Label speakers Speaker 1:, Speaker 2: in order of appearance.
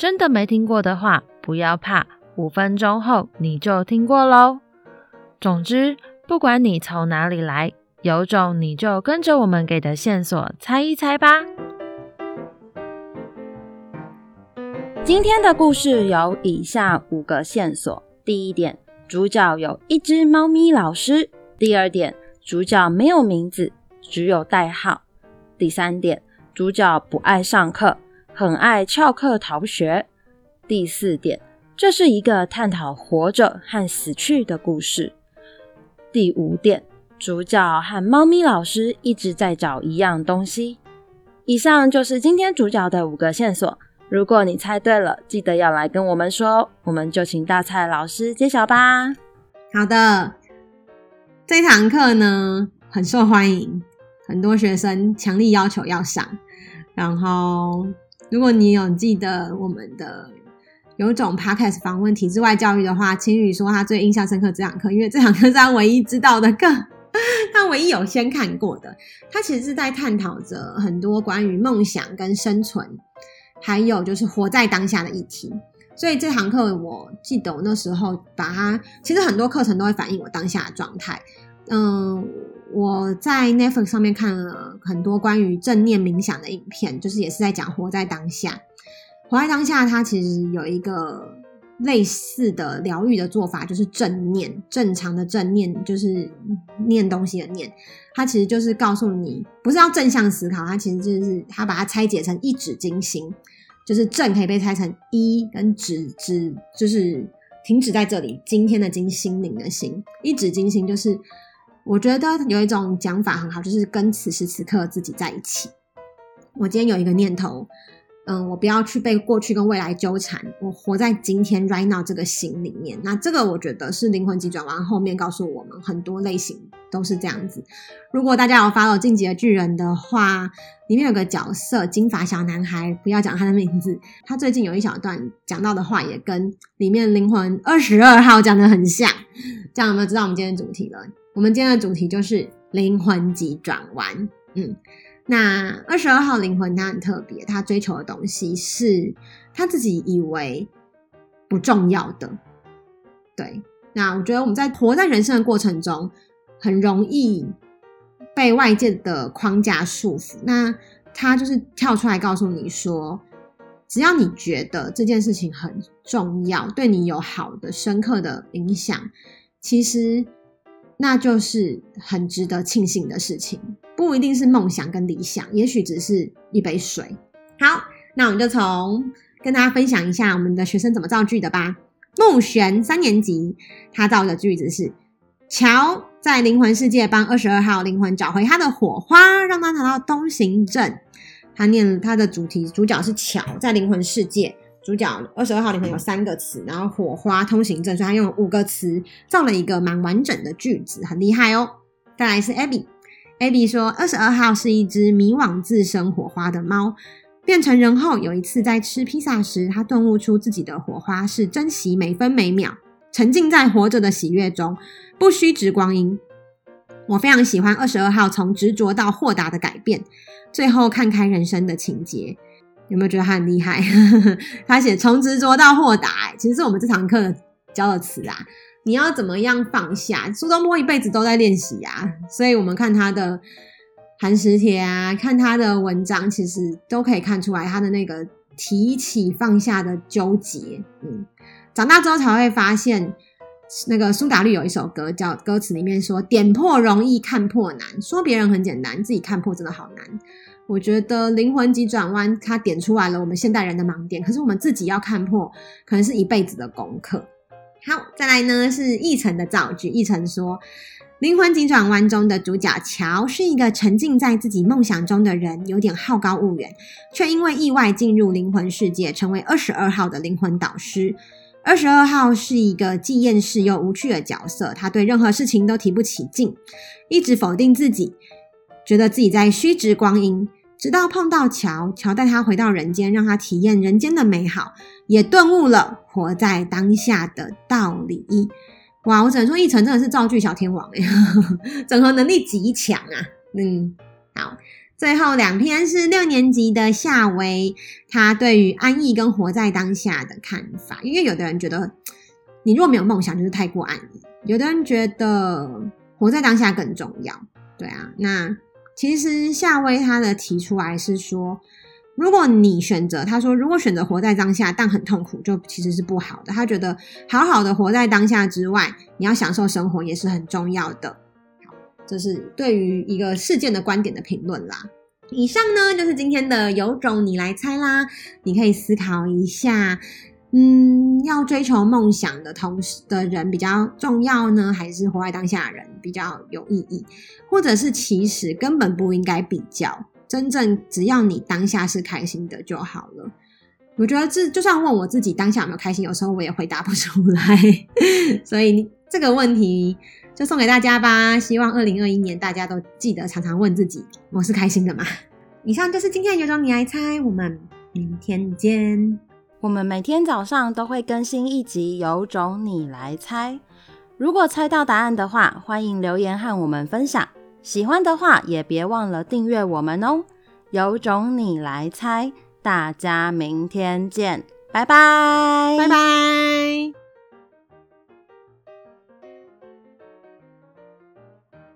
Speaker 1: 真的没听过的话，不要怕，五分钟后你就听过喽。总之，不管你从哪里来，有种你就跟着我们给的线索猜一猜吧。今天的故事有以下五个线索：第一点，主角有一只猫咪老师；第二点，主角没有名字，只有代号；第三点，主角不爱上课。很爱翘课逃学。第四点，这是一个探讨活着和死去的故事。第五点，主角和猫咪老师一直在找一样东西。以上就是今天主角的五个线索。如果你猜对了，记得要来跟我们说，我们就请大蔡老师揭晓吧。
Speaker 2: 好的，这堂课呢，很受欢迎，很多学生强力要求要上，然后。如果你有记得我们的有一种 podcast 访问体制外教育的话，青宇说他最印象深刻这堂课，因为这堂课是他唯一知道的课，他唯一有先看过的。他其实是在探讨着很多关于梦想跟生存，还有就是活在当下的议题。所以这堂课我记得我那时候把它，其实很多课程都会反映我当下的状态。嗯。我在 Netflix 上面看了很多关于正念冥想的影片，就是也是在讲活在当下。活在当下，它其实有一个类似的疗愈的做法，就是正念，正常的正念就是念东西的念。它其实就是告诉你，不是要正向思考，它其实就是它把它拆解成一指金心，就是正可以被拆成一跟指，指，就是停止在这里。今天的金，心灵的心，一指金心就是。我觉得有一种讲法很好，就是跟此时此刻自己在一起。我今天有一个念头，嗯，我不要去被过去跟未来纠缠，我活在今天 right now 这个心里面。那这个我觉得是灵魂急转弯后面告诉我们很多类型都是这样子。如果大家有 follow 进击的巨人的话，里面有个角色金发小男孩，不要讲他的名字，他最近有一小段讲到的话也跟里面灵魂二十二号讲的很像。这样有没有知道我们今天的主题了？我们今天的主题就是灵魂急转弯。嗯，那二十二号灵魂他很特别，他追求的东西是他自己以为不重要的。对，那我觉得我们在活在人生的过程中，很容易被外界的框架束缚。那他就是跳出来告诉你说，只要你觉得这件事情很重要，对你有好的、深刻的影响，其实。那就是很值得庆幸的事情，不一定是梦想跟理想，也许只是一杯水。好，那我们就从跟大家分享一下我们的学生怎么造句的吧。木璇三年级，他造的句子是：乔在灵魂世界帮二十二号灵魂找回他的火花，让他拿到东行证。他念他的主题，主角是乔在灵魂世界。主角二十二号里面有三个词，然后火花通行证，所以他用了五个词造了一个蛮完整的句子，很厉害哦。再来是 Abby，Abby 说二十二号是一只迷惘自生火花的猫，变成人后有一次在吃披萨时，他顿悟出自己的火花是珍惜每分每秒，沉浸在活着的喜悦中，不虚掷光阴。我非常喜欢二十二号从执着到豁达的改变，最后看开人生的情节。有没有觉得他很厉害？他写从执着到豁达，其实是我们这堂课教的词啊。你要怎么样放下？苏东坡一辈子都在练习啊，所以我们看他的寒食帖啊，看他的文章，其实都可以看出来他的那个提起放下的纠结。嗯，长大之后才会发现，那个苏打绿有一首歌叫歌词里面说：“点破容易看破难，说别人很简单，自己看破真的好难。”我觉得灵魂急转弯，它点出来了我们现代人的盲点，可是我们自己要看破，可能是一辈子的功课。好，再来呢是奕晨的造句。奕晨说，灵魂急转弯中的主角乔是一个沉浸在自己梦想中的人，有点好高骛远，却因为意外进入灵魂世界，成为二十二号的灵魂导师。二十二号是一个既厌世又无趣的角色，他对任何事情都提不起劲，一直否定自己，觉得自己在虚掷光阴。直到碰到乔，乔带他回到人间，让他体验人间的美好，也顿悟了活在当下的道理。哇，我只能说，奕成真的是造句小天王诶，整合能力极强啊。嗯，好，最后两篇是六年级的夏薇，他对于安逸跟活在当下的看法。因为有的人觉得，你若没有梦想，就是太过安逸；有的人觉得活在当下更重要。对啊，那。其实夏威他的提出来是说，如果你选择，他说如果选择活在当下，但很痛苦，就其实是不好的。他觉得好好的活在当下之外，你要享受生活也是很重要的。好，这是对于一个事件的观点的评论啦。以上呢就是今天的有种你来猜啦，你可以思考一下。嗯，要追求梦想的同时的人比较重要呢，还是活在当下人比较有意义？或者是其实根本不应该比较，真正只要你当下是开心的就好了。我觉得这就算问我自己当下有没有开心，有时候我也回答不出来。所以这个问题就送给大家吧。希望二零二一年大家都记得常常问自己：我是开心的吗？以上就是今天的有种你来猜，我们明天见。
Speaker 1: 我们每天早上都会更新一集，有种你来猜。如果猜到答案的话，欢迎留言和我们分享。喜欢的话，也别忘了订阅我们哦。有种你来猜，大家明天见，拜拜，
Speaker 2: 拜拜。